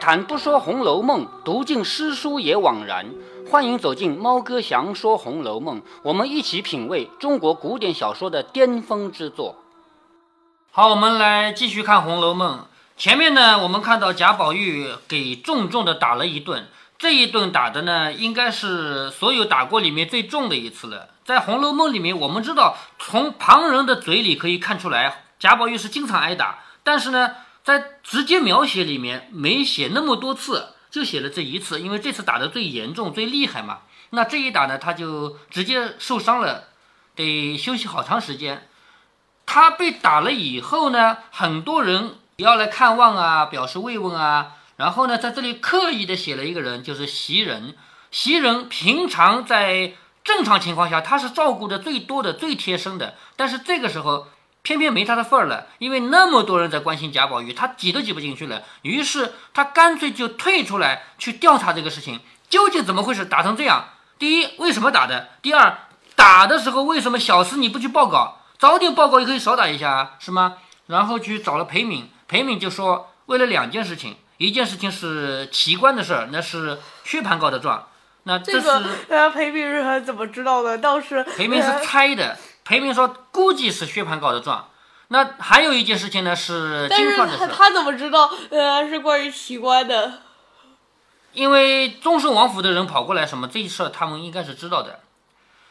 谈不说《红楼梦》，读尽诗书也枉然。欢迎走进猫哥祥说《红楼梦》，我们一起品味中国古典小说的巅峰之作。好，我们来继续看《红楼梦》。前面呢，我们看到贾宝玉给重重的打了一顿，这一顿打的呢，应该是所有打过里面最重的一次了。在《红楼梦》里面，我们知道从旁人的嘴里可以看出来，贾宝玉是经常挨打，但是呢。在直接描写里面没写那么多次，就写了这一次，因为这次打的最严重、最厉害嘛。那这一打呢，他就直接受伤了，得休息好长时间。他被打了以后呢，很多人要来看望啊，表示慰问啊。然后呢，在这里刻意的写了一个人，就是袭人。袭人平常在正常情况下，他是照顾的最多的、最贴身的，但是这个时候。偏偏没他的份儿了，因为那么多人在关心贾宝玉，他挤都挤不进去了。于是他干脆就退出来去调查这个事情，究竟怎么回事，打成这样。第一，为什么打的？第二，打的时候为什么小厮你不去报告？早点报告也可以少打一下啊，是吗？然后去找了裴敏，裴敏就说为了两件事情，一件事情是奇观的事儿，那是薛蟠告的状。那这个呃，裴敏是怎么知道的？倒是裴敏是猜的。裴明说：“估计是薛蟠告的状。那还有一件事情呢，是金钏的事。他他怎么知道？呃，是关于奇观的。因为忠顺王府的人跑过来，什么这事儿他们应该是知道的。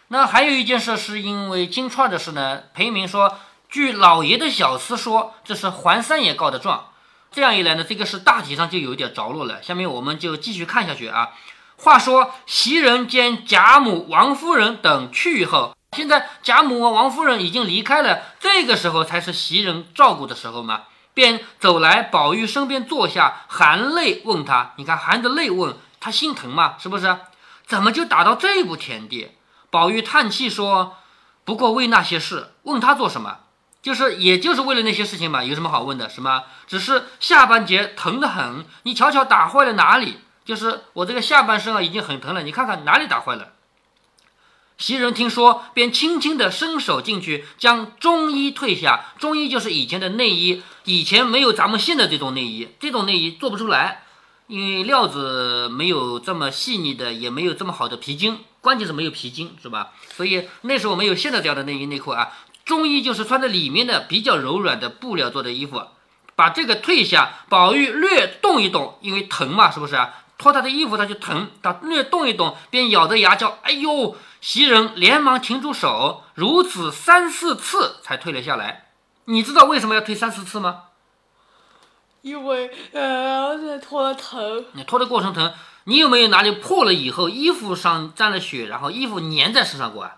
那还有一件事，是因为金钏的事呢。裴明说，据老爷的小厮说，这是环三爷告的状。这样一来呢，这个事大体上就有点着落了。下面我们就继续看下去啊。话说袭人兼贾母、王夫人等去后。”现在贾母和王夫人已经离开了，这个时候才是袭人照顾的时候嘛，便走来宝玉身边坐下，含泪问他：“你看含着泪问他心疼嘛，是不是？怎么就打到这步田地？”宝玉叹气说：“不过为那些事，问他做什么？就是也就是为了那些事情嘛，有什么好问的？什么？只是下半截疼得很，你瞧瞧打坏了哪里？就是我这个下半身啊，已经很疼了，你看看哪里打坏了？”袭人听说，便轻轻地伸手进去，将中衣褪下。中衣就是以前的内衣，以前没有咱们现在这种内衣，这种内衣做不出来，因为料子没有这么细腻的，也没有这么好的皮筋，关键是没有皮筋，是吧？所以那时候没有现在这样的内衣内裤啊。中衣就是穿在里面的比较柔软的布料做的衣服，把这个褪下。宝玉略动一动，因为疼嘛，是不是啊？脱他的衣服他就疼，他略动一动，便咬着牙叫：“哎呦！”袭人连忙停住手，如此三四次才退了下来。你知道为什么要退三四次吗？因为呃，脱了疼。你脱的过程疼，你有没有哪里破了以后衣服上沾了血，然后衣服粘在身上过啊？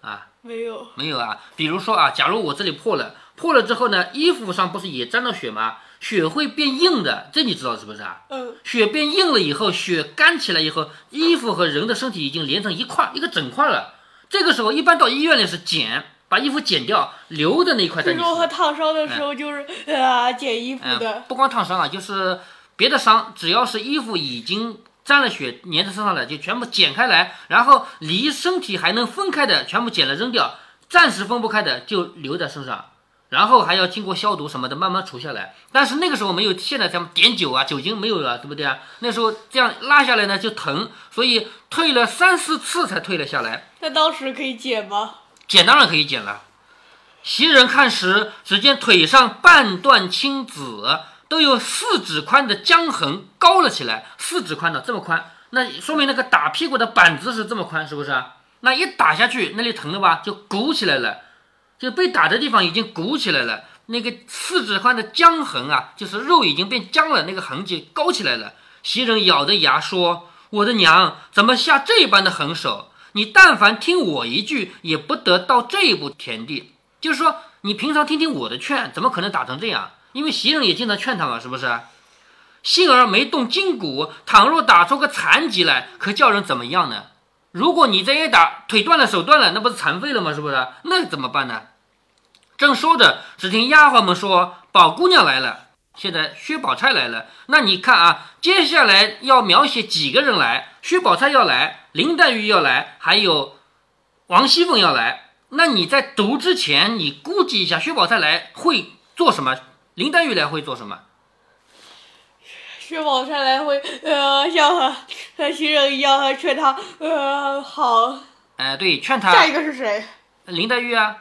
啊？没有。没有啊？比如说啊，假如我这里破了，破了之后呢，衣服上不是也沾了血吗？血会变硬的，这你知道是不是啊？嗯。血变硬了以后，血干起来以后，衣服和人的身体已经连成一块一个整块了。这个时候，一般到医院里是剪，把衣服剪掉，留的那一块在你。如和烫伤的时候就是啊，剪衣服的。不光烫伤啊，就是别的伤，只要是衣服已经沾了血粘在身上了，就全部剪开来，然后离身体还能分开的全部剪了扔掉，暂时分不开的就留在身上。然后还要经过消毒什么的，慢慢除下来。但是那个时候没有现在咱们碘酒啊、酒精没有了，对不对啊？那时候这样拉下来呢就疼，所以退了三四次才退了下来。那当时可以剪吗？剪当然可以剪了。袭人看时，只见腿上半段青紫，都有四指宽的浆痕高了起来。四指宽的这么宽，那说明那个打屁股的板子是这么宽，是不是啊？那一打下去，那里疼了吧，就鼓起来了。就被打的地方已经鼓起来了，那个四指宽的僵痕啊，就是肉已经变僵了，那个痕迹高起来了。袭人咬着牙说：“我的娘，怎么下这般的狠手？你但凡听我一句，也不得到这一步田地。就是说，你平常听听我的劝，怎么可能打成这样？因为袭人也经常劝他嘛，是不是？幸而没动筋骨，倘若打出个残疾来，可叫人怎么样呢？”如果你这一打腿断了手断了，那不是残废了吗？是不是？那怎么办呢？正说着，只听丫鬟们说：“宝姑娘来了。”现在薛宝钗来了。那你看啊，接下来要描写几个人来？薛宝钗要来，林黛玉要来，还有王熙凤要来。那你在读之前，你估计一下，薛宝钗来会做什么？林黛玉来会做什么？薛宝钗来回呃像和和袭人一样，劝他呃好。哎，对，劝他下一个是谁？林黛玉啊，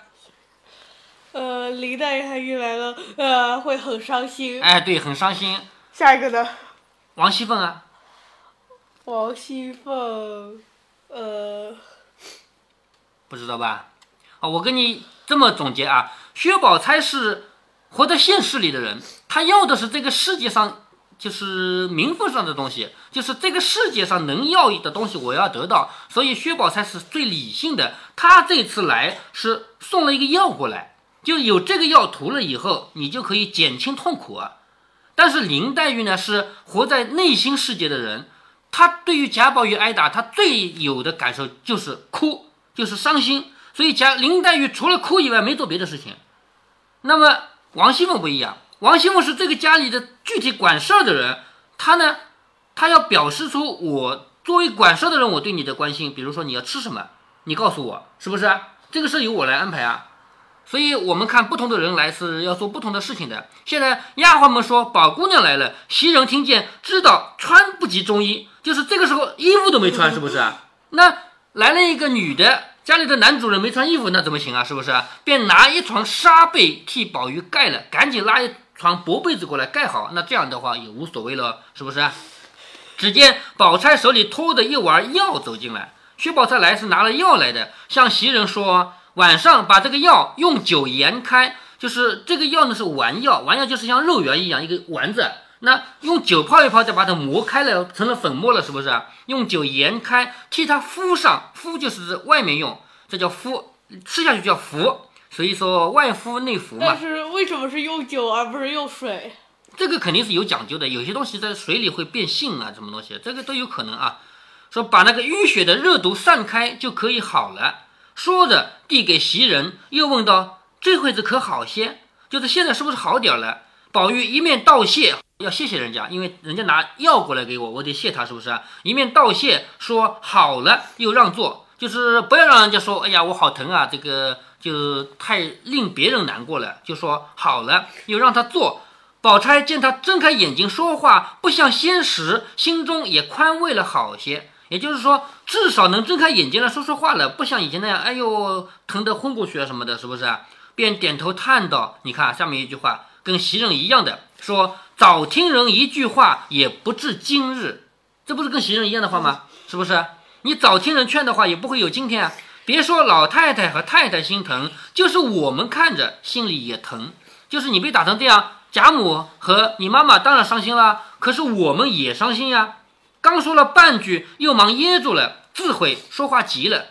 呃，林黛玉来了，呃，会很伤心。哎，对，很伤心。下一个呢？王熙凤啊，王熙凤，呃，不知道吧？啊，我跟你这么总结啊，薛宝钗是活在现实里的人，她要的是这个世界上就是名分上的东西，就是这个世界上能要的东西我要得到，所以薛宝钗是最理性的。她这次来是送了一个药过来，就有这个药涂了以后，你就可以减轻痛苦啊。但是林黛玉呢，是活在内心世界的人，她对于贾宝玉挨打，她最有的感受就是哭，就是伤心。所以贾林黛玉除了哭以外没做别的事情。那么王熙凤不一样，王熙凤是这个家里的具体管事儿的人，她呢，她要表示出我作为管事儿的人我对你的关心，比如说你要吃什么，你告诉我，是不是？这个事由我来安排啊。所以我们看不同的人来是要做不同的事情的。现在丫鬟们说宝姑娘来了，袭人听见知道穿不及中衣，就是这个时候衣服都没穿，是不是？那来了一个女的，家里的男主人没穿衣服，那怎么行啊？是不是？便拿一床纱被替宝玉盖了，赶紧拉床薄被子过来盖好。那这样的话也无所谓了，是不是？只见宝钗手里托着一碗药走进来，薛宝钗来是拿了药来的，向袭人说。晚上把这个药用酒研开，就是这个药呢是丸药，丸药就是像肉圆一样一个丸子，那用酒泡一泡，再把它磨开了，成了粉末了，是不是？用酒研开，替它敷上，敷就是外面用，这叫敷，吃下去叫服，所以说外敷内服嘛但。是为什么是用酒而不是用水？这个肯定是有讲究的，有些东西在水里会变性啊，什么东西，这个都有可能啊。说把那个淤血的热毒散开就可以好了。说着递给袭人，又问道：“这会子可好些？就是现在是不是好点儿了？”宝玉一面道谢，要谢谢人家，因为人家拿药过来给我，我得谢他，是不是？一面道谢说好了，又让座，就是不要让人家说：“哎呀，我好疼啊！”这个就太令别人难过了，就说好了，又让他做。宝钗见他睁开眼睛说话不像先时，心中也宽慰了好些。也就是说，至少能睁开眼睛来说说话了，不像以前那样，哎呦，疼得昏过去啊什么的，是不是？便点头叹道：“你看下面一句话，跟袭人一样的，说早听人一句话，也不至今日。这不是跟袭人一样的话吗？是不是？你早听人劝的话，也不会有今天啊。别说老太太和太太心疼，就是我们看着心里也疼。就是你被打成这样，贾母和你妈妈当然伤心了，可是我们也伤心呀。”刚说了半句，又忙噎住了，自悔说话急了。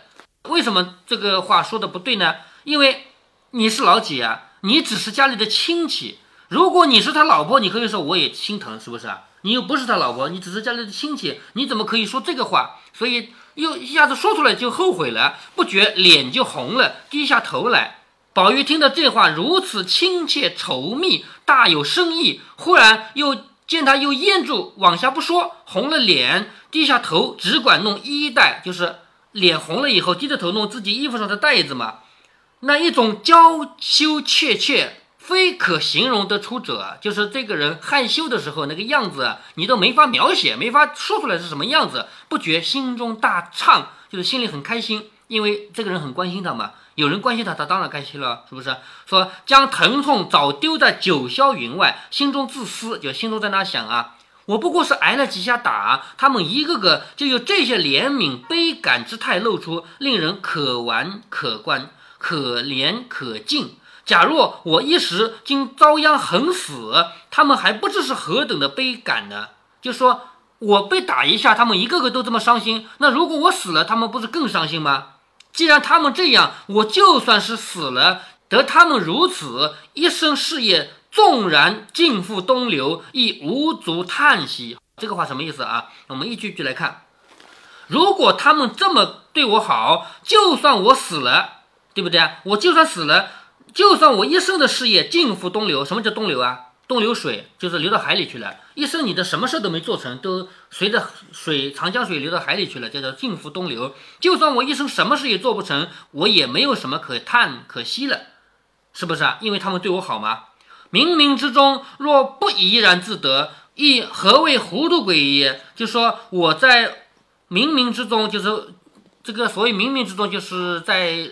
为什么这个话说的不对呢？因为你是老几啊？你只是家里的亲戚。如果你是他老婆，你可以说我也心疼，是不是啊？你又不是他老婆，你只是家里的亲戚，你怎么可以说这个话？所以又一下子说出来就后悔了，不觉脸就红了，低下头来。宝玉听到这话如此亲切稠密，大有深意，忽然又。见他又咽住，往下不说，红了脸，低下头，只管弄衣带，就是脸红了以后，低着头弄自己衣服上的带子嘛。那一种娇羞怯怯，非可形容得出者，就是这个人害羞的时候那个样子，你都没法描写，没法说出来是什么样子。不觉心中大畅，就是心里很开心，因为这个人很关心他嘛。有人关心他，他当然开心了，是不是？说将疼痛早丢在九霄云外，心中自私，就心中在那想啊，我不过是挨了几下打，他们一个个就有这些怜悯悲感之态露出，令人可玩可观，可怜可敬。假若我一时竟遭殃横死，他们还不知是何等的悲感呢？就说我被打一下，他们一个个都这么伤心，那如果我死了，他们不是更伤心吗？既然他们这样，我就算是死了，得他们如此一生事业，纵然尽付东流，亦无足叹息。这个话什么意思啊？我们一句句来看。如果他们这么对我好，就算我死了，对不对？我就算死了，就算我一生的事业尽付东流。什么叫东流啊？东流水就是流到海里去了，一生你的什么事都没做成，都随着水长江水流到海里去了，叫做尽付东流。就算我一生什么事也做不成，我也没有什么可叹可惜了，是不是啊？因为他们对我好吗？冥冥之中若不怡然自得，亦何谓糊涂鬼也？就说我在冥冥之中，就是这个所谓冥冥之中，就是在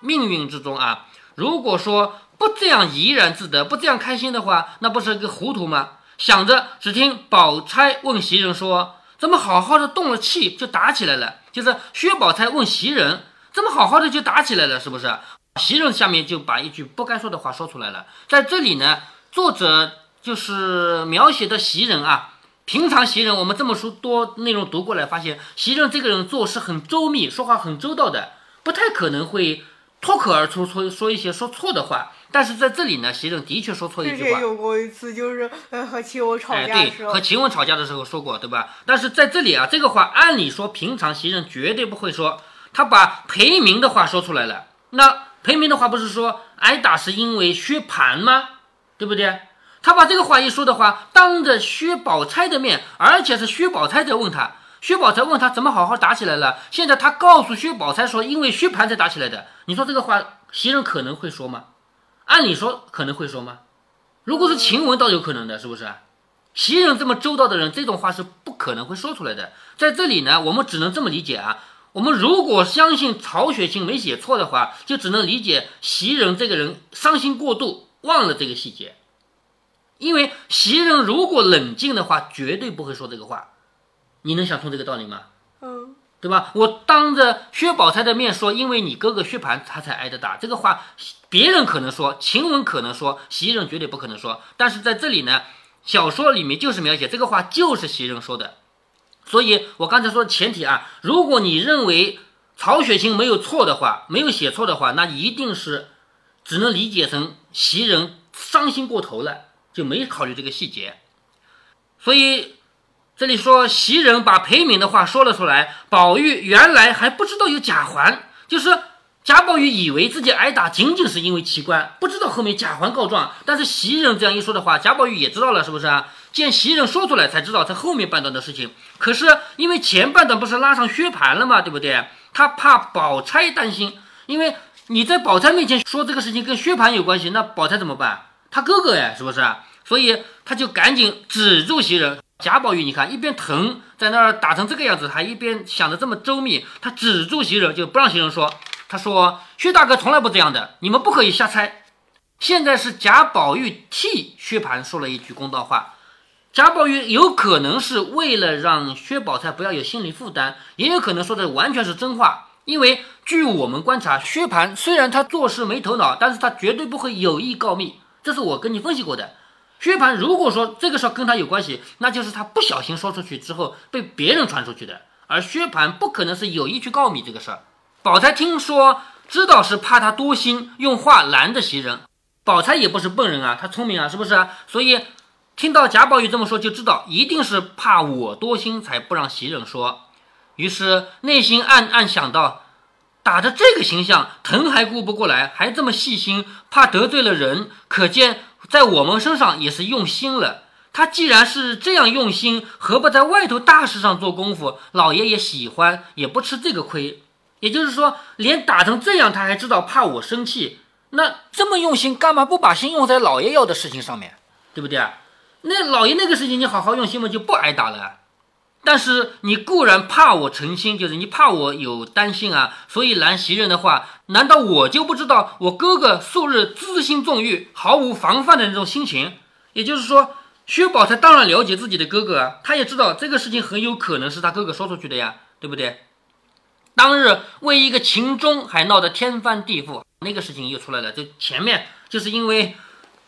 命运之中啊。如果说不这样怡然自得，不这样开心的话，那不是个糊涂吗？想着，只听宝钗问袭人说：“怎么好好的动了气就打起来了？”就是薛宝钗问袭人：“怎么好好的就打起来了？是不是？”袭人下面就把一句不该说的话说出来了。在这里呢，作者就是描写的袭人啊。平常袭人，我们这么说多内容读过来，发现袭人这个人做事很周密，说话很周到的，不太可能会脱口而出说说一些说错的话。但是在这里呢，袭人的确说错一句话。之前有过一次，就是呃 和晴雯吵架的时候，和晴雯吵架的时候说过，对吧？但是在这里啊，这个话按理说平常袭人绝对不会说，他把裴明的话说出来了。那裴明的话不是说挨打是因为薛蟠吗？对不对？他把这个话一说的话，当着薛宝钗的面，而且是薛宝钗在问他，薛宝钗问他怎么好好打起来了？现在他告诉薛宝钗说，因为薛蟠才打起来的。你说这个话，袭人可能会说吗？按理说可能会说吗？如果是晴雯，倒有可能的，是不是？袭人这么周到的人，这种话是不可能会说出来的。在这里呢，我们只能这么理解啊。我们如果相信曹雪芹没写错的话，就只能理解袭人这个人伤心过度，忘了这个细节。因为袭人如果冷静的话，绝对不会说这个话。你能想通这个道理吗？嗯，对吧？我当着薛宝钗的面说，因为你哥哥薛蟠他才挨着打，这个话别人可能说，晴雯可能说，袭人绝对不可能说。但是在这里呢，小说里面就是描写这个话就是袭人说的。所以我刚才说的前提啊，如果你认为曹雪芹没有错的话，没有写错的话，那一定是只能理解成袭人伤心过头了，就没考虑这个细节。所以这里说袭人把裴敏的话说了出来，宝玉原来还不知道有贾环，就是贾宝玉以为自己挨打仅仅是因为奇观，不知道后面贾环告状。但是袭人这样一说的话，贾宝玉也知道了，是不是啊？见袭人说出来，才知道他后面半段的事情。可是因为前半段不是拉上薛蟠了吗？对不对？他怕宝钗担心，因为你在宝钗面前说这个事情跟薛蟠有关系，那宝钗怎么办？他哥哥哎，是不是？所以他就赶紧止住袭人。贾宝玉，你看一边疼，在那儿打成这个样子，还一边想的这么周密，他止住袭人，就不让袭人说。他说：“薛大哥从来不这样的，你们不可以瞎猜。”现在是贾宝玉替薛蟠说了一句公道话。贾宝玉有可能是为了让薛宝钗不要有心理负担，也有可能说的完全是真话。因为据我们观察，薛蟠虽然他做事没头脑，但是他绝对不会有意告密，这是我跟你分析过的。薛蟠如果说这个事儿跟他有关系，那就是他不小心说出去之后被别人传出去的，而薛蟠不可能是有意去告密这个事儿。宝钗听说知道是怕他多心，用话拦着袭人。宝钗也不是笨人啊，她聪明啊，是不是？所以听到贾宝玉这么说，就知道一定是怕我多心才不让袭人说。于是内心暗暗想到，打着这个形象，疼还顾不过来，还这么细心，怕得罪了人，可见在我们身上也是用心了。他既然是这样用心，何不在外头大事上做功夫？老爷也喜欢，也不吃这个亏。也就是说，连打成这样，他还知道怕我生气。那这么用心，干嘛不把心用在老爷要的事情上面，对不对啊？那老爷那个事情你好好用心嘛，就不挨打了。但是你固然怕我成心，就是你怕我有担心啊，所以拦袭人的话，难道我就不知道我哥哥素日恣心纵欲、毫无防范的那种心情？也就是说，薛宝钗当然了解自己的哥哥啊，他也知道这个事情很有可能是他哥哥说出去的呀，对不对？当日为一个秦钟还闹得天翻地覆，那个事情又出来了。就前面就是因为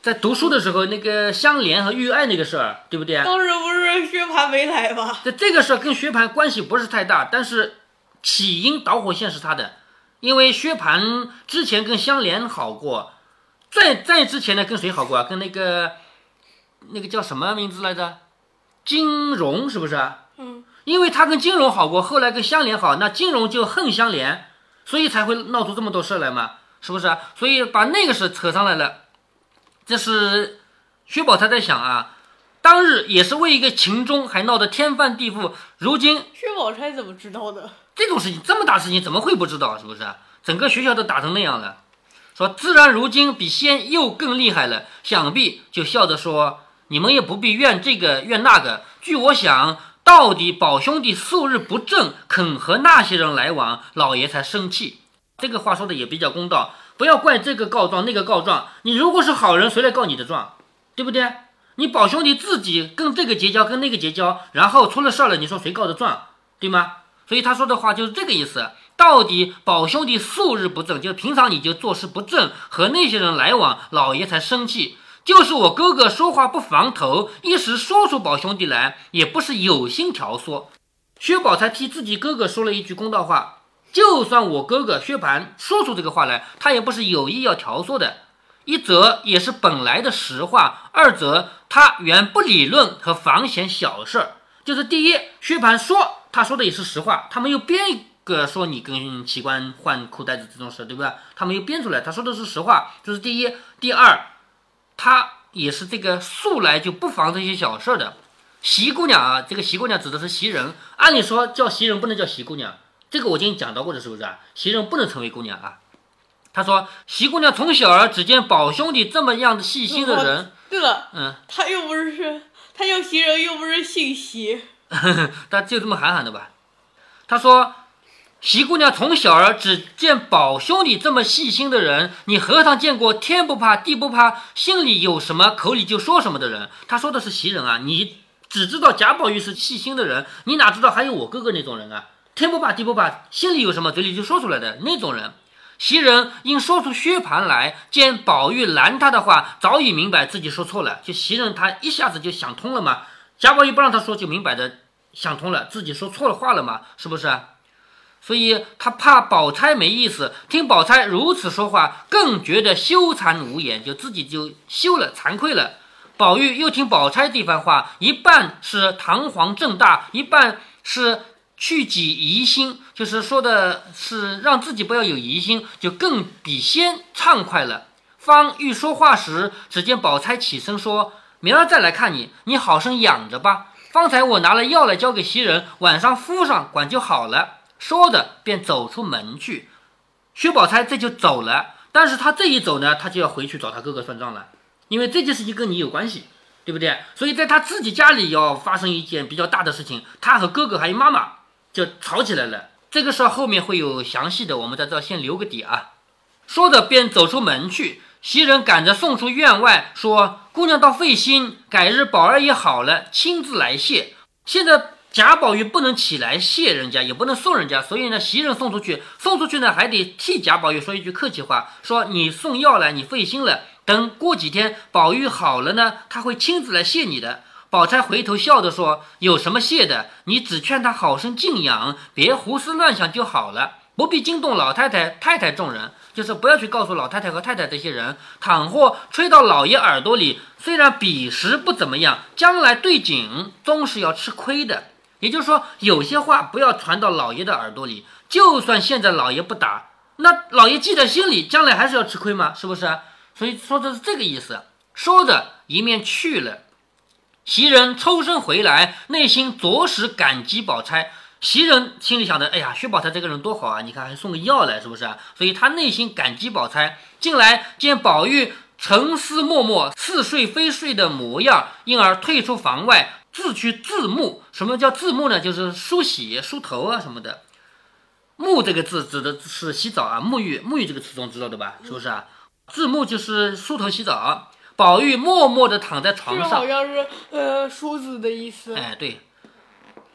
在读书的时候那个相连和玉爱那个事儿，对不对？当时不是薛蟠没来吗？这这个事儿跟薛蟠关系不是太大，但是起因导火线是他的，因为薛蟠之前跟香莲好过，在在之前呢跟谁好过啊？跟那个那个叫什么名字来着？金荣是不是？嗯，因为他跟金荣好过，后来跟香莲好，那金荣就恨香莲，所以才会闹出这么多事来嘛，是不是？所以把那个事扯上来了，这是薛宝钗在想啊，当日也是为一个秦钟还闹得天翻地覆，如今薛宝钗怎么知道的？这种事情这么大事情怎么会不知道？是不是？整个学校都打成那样了，说自然如今比先又更厉害了，想必就笑着说：“你们也不必怨这个怨那个。据我想，到底宝兄弟素日不正，肯和那些人来往，老爷才生气。这个话说的也比较公道，不要怪这个告状那个告状。你如果是好人，谁来告你的状？对不对？你宝兄弟自己跟这个结交，跟那个结交，然后出了事儿了，你说谁告的状？对吗？所以他说的话就是这个意思。到底宝兄弟素日不正，就是平常你就做事不正，和那些人来往，老爷才生气。就是我哥哥说话不防头，一时说出宝兄弟来，也不是有心挑唆。薛宝钗替自己哥哥说了一句公道话，就算我哥哥薛蟠说出这个话来，他也不是有意要挑唆的。一则也是本来的实话，二则他原不理论和防闲小事儿。就是第一，薛蟠说他说的也是实话，他没有编一个说你跟奇观换裤带子这种事，对不对？他没有编出来，他说的是实话，这是第一。第二。他也是这个素来就不防这些小事的，席姑娘啊，这个席姑娘指的是袭人。按理说叫袭人不能叫席姑娘，这个我已经讲到过的是不是啊？袭人不能成为姑娘啊。他说袭姑娘从小儿只见宝兄弟这么样的细心的人。对了，嗯，他又不是他叫袭人，又不是姓袭，他就这么喊喊的吧。他说。袭姑娘从小儿只见宝兄弟这么细心的人，你何尝见过天不怕地不怕，心里有什么口里就说什么的人？他说的是袭人啊，你只知道贾宝玉是细心的人，你哪知道还有我哥哥那种人啊？天不怕地不怕，心里有什么嘴里就说出来的那种人。袭人因说出薛蟠来，见宝玉拦他的话，早已明白自己说错了。就袭人他一下子就想通了嘛，贾宝玉不让他说，就明摆着想通了，自己说错了话了嘛，是不是？所以他怕宝钗没意思，听宝钗如此说话，更觉得羞惭无言，就自己就羞了，惭愧了。宝玉又听宝钗这番话，一半是堂皇正大，一半是去己疑心，就是说的是让自己不要有疑心，就更比先畅快了。方欲说话时，只见宝钗起身说：“明儿再来看你，你好生养着吧。方才我拿了药来交给袭人，晚上敷上，管就好了。”说着便走出门去，薛宝钗这就走了。但是他这一走呢，他就要回去找他哥哥算账了，因为这件事情跟你有关系，对不对？所以在他自己家里要发生一件比较大的事情，他和哥哥还有妈妈就吵起来了。这个事儿后面会有详细的，我们在这先留个底啊。说着便走出门去，袭人赶着送出院外，说：“姑娘倒费心，改日宝儿也好了，亲自来谢。”现在。贾宝玉不能起来谢人家，也不能送人家，所以呢，袭人送出去，送出去呢，还得替贾宝玉说一句客气话，说你送药来，你费心了。等过几天宝玉好了呢，他会亲自来谢你的。宝钗回头笑着说：“有什么谢的？你只劝他好生静养，别胡思乱想就好了，不必惊动老太太、太太众人，就是不要去告诉老太太和太太这些人。倘或吹到老爷耳朵里，虽然彼时不怎么样，将来对景终是要吃亏的。”也就是说，有些话不要传到老爷的耳朵里。就算现在老爷不打，那老爷记在心里，将来还是要吃亏吗？是不是？所以说的是这个意思。说着，一面去了。袭人抽身回来，内心着实感激宝钗。袭人心里想着：哎呀，薛宝钗这个人多好啊！你看还送个药来，是不是？所以她内心感激宝钗。进来见宝玉沉思默默、似睡非睡的模样，因而退出房外。自去自沐，什么叫自沐呢？就是梳洗、梳头啊什么的。沐这个字指的是洗澡啊，沐浴。沐浴这个词总知道的吧？是不是啊？自沐就是梳头洗澡。宝玉默默地躺在床上，好像是呃梳子的意思。哎，对。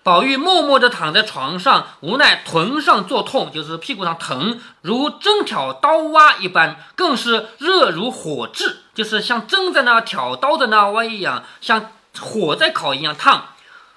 宝玉默默地躺在床上，无奈臀上作痛，就是屁股上疼，如针挑刀挖一般，更是热如火炙，就是像针在那挑刀的那挖一样，像。火在烤一样烫，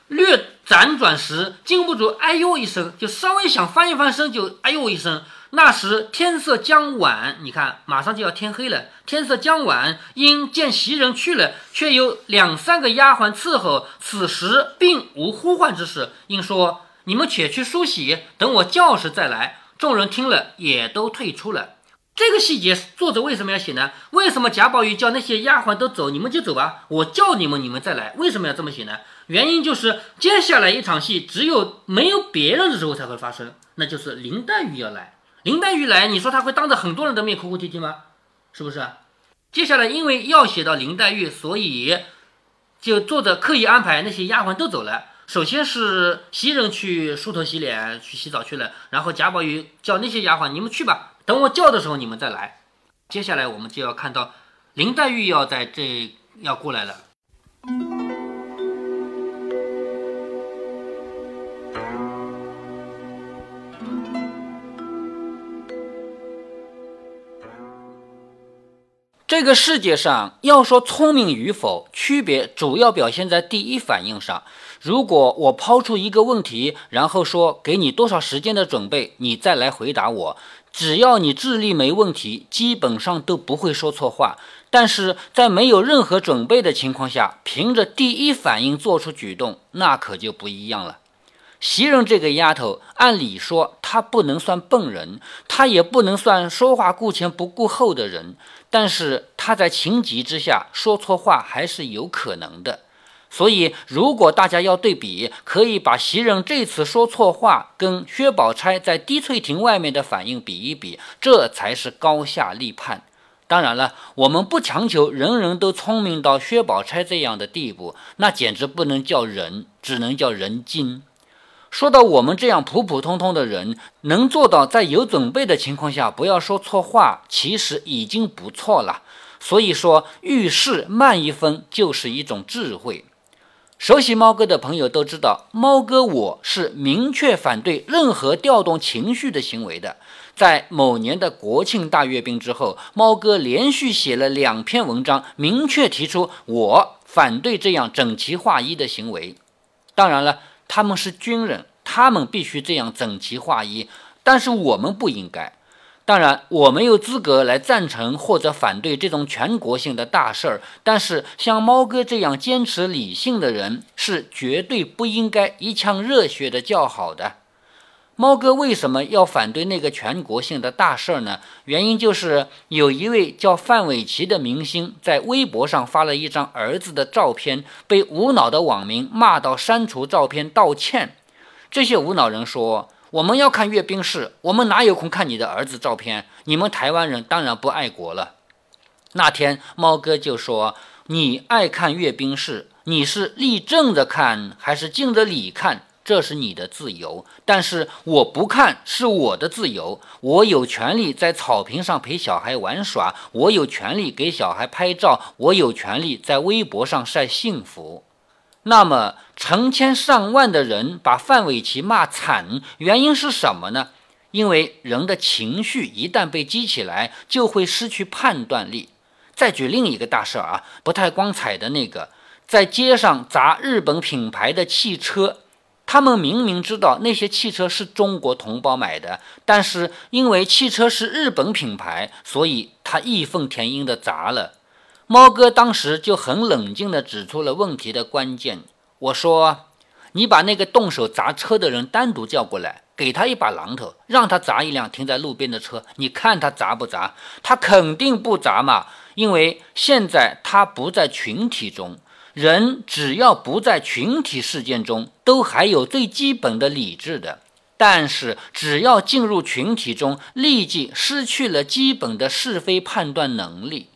略辗转时，禁不住哎呦一声，就稍微想翻一翻身，就哎呦一声。那时天色将晚，你看马上就要天黑了。天色将晚，因见袭人去了，却有两三个丫鬟伺候，此时并无呼唤之事，应说：“你们且去梳洗，等我叫时再来。”众人听了，也都退出了。这个细节作者为什么要写呢？为什么贾宝玉叫那些丫鬟都走，你们就走吧，我叫你们，你们再来。为什么要这么写呢？原因就是接下来一场戏只有没有别人的时候才会发生，那就是林黛玉要来。林黛玉来，你说她会当着很多人的面哭哭啼啼吗？是不是？接下来因为要写到林黛玉，所以就作者刻意安排那些丫鬟都走了。首先是袭人去梳头洗脸去洗澡去了，然后贾宝玉叫那些丫鬟你们去吧，等我叫的时候你们再来。接下来我们就要看到林黛玉要在这要过来了。这个世界上要说聪明与否，区别主要表现在第一反应上。如果我抛出一个问题，然后说给你多少时间的准备，你再来回答我，只要你智力没问题，基本上都不会说错话。但是在没有任何准备的情况下，凭着第一反应做出举动，那可就不一样了。袭人这个丫头，按理说她不能算笨人，她也不能算说话顾前不顾后的人，但是她在情急之下说错话还是有可能的。所以，如果大家要对比，可以把袭人这次说错话跟薛宝钗在滴翠亭外面的反应比一比，这才是高下立判。当然了，我们不强求人人都聪明到薛宝钗这样的地步，那简直不能叫人，只能叫人精。说到我们这样普普通通的人，能做到在有准备的情况下不要说错话，其实已经不错了。所以说，遇事慢一分就是一种智慧。熟悉猫哥的朋友都知道，猫哥我是明确反对任何调动情绪的行为的。在某年的国庆大阅兵之后，猫哥连续写了两篇文章，明确提出我反对这样整齐划一的行为。当然了。他们是军人，他们必须这样整齐划一，但是我们不应该。当然，我没有资格来赞成或者反对这种全国性的大事儿。但是，像猫哥这样坚持理性的人，是绝对不应该一腔热血的叫好的。猫哥为什么要反对那个全国性的大事儿呢？原因就是有一位叫范玮琪的明星在微博上发了一张儿子的照片，被无脑的网民骂到删除照片道歉。这些无脑人说：“我们要看阅兵式，我们哪有空看你的儿子照片？你们台湾人当然不爱国了。”那天猫哥就说：“你爱看阅兵式，你是立正着看还是敬着礼看？”这是你的自由，但是我不看是我的自由。我有权利在草坪上陪小孩玩耍，我有权利给小孩拍照，我有权利在微博上晒幸福。那么，成千上万的人把范玮琪骂惨，原因是什么呢？因为人的情绪一旦被激起来，就会失去判断力。再举另一个大事儿啊，不太光彩的那个，在街上砸日本品牌的汽车。他们明明知道那些汽车是中国同胞买的，但是因为汽车是日本品牌，所以他义愤填膺地砸了。猫哥当时就很冷静地指出了问题的关键。我说：“你把那个动手砸车的人单独叫过来，给他一把榔头，让他砸一辆停在路边的车，你看他砸不砸？他肯定不砸嘛，因为现在他不在群体中。”人只要不在群体事件中，都还有最基本的理智的。但是，只要进入群体中，立即失去了基本的是非判断能力。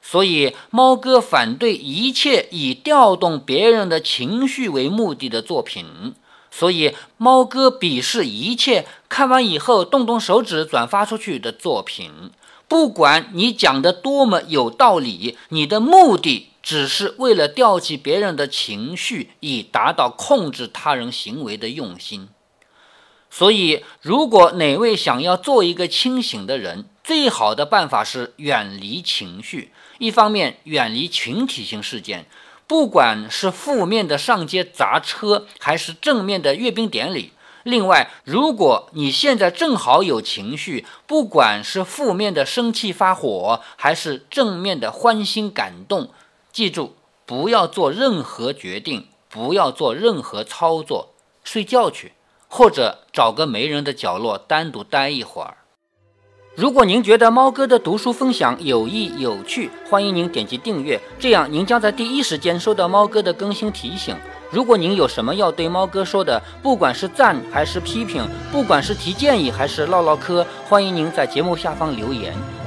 所以，猫哥反对一切以调动别人的情绪为目的的作品。所以，猫哥鄙视一切看完以后动动手指转发出去的作品。不管你讲的多么有道理，你的目的。只是为了吊起别人的情绪，以达到控制他人行为的用心。所以，如果哪位想要做一个清醒的人，最好的办法是远离情绪。一方面，远离群体性事件，不管是负面的上街砸车，还是正面的阅兵典礼。另外，如果你现在正好有情绪，不管是负面的生气发火，还是正面的欢欣感动。记住，不要做任何决定，不要做任何操作，睡觉去，或者找个没人的角落单独待一会儿。如果您觉得猫哥的读书分享有益有趣，欢迎您点击订阅，这样您将在第一时间收到猫哥的更新提醒。如果您有什么要对猫哥说的，不管是赞还是批评，不管是提建议还是唠唠嗑，欢迎您在节目下方留言。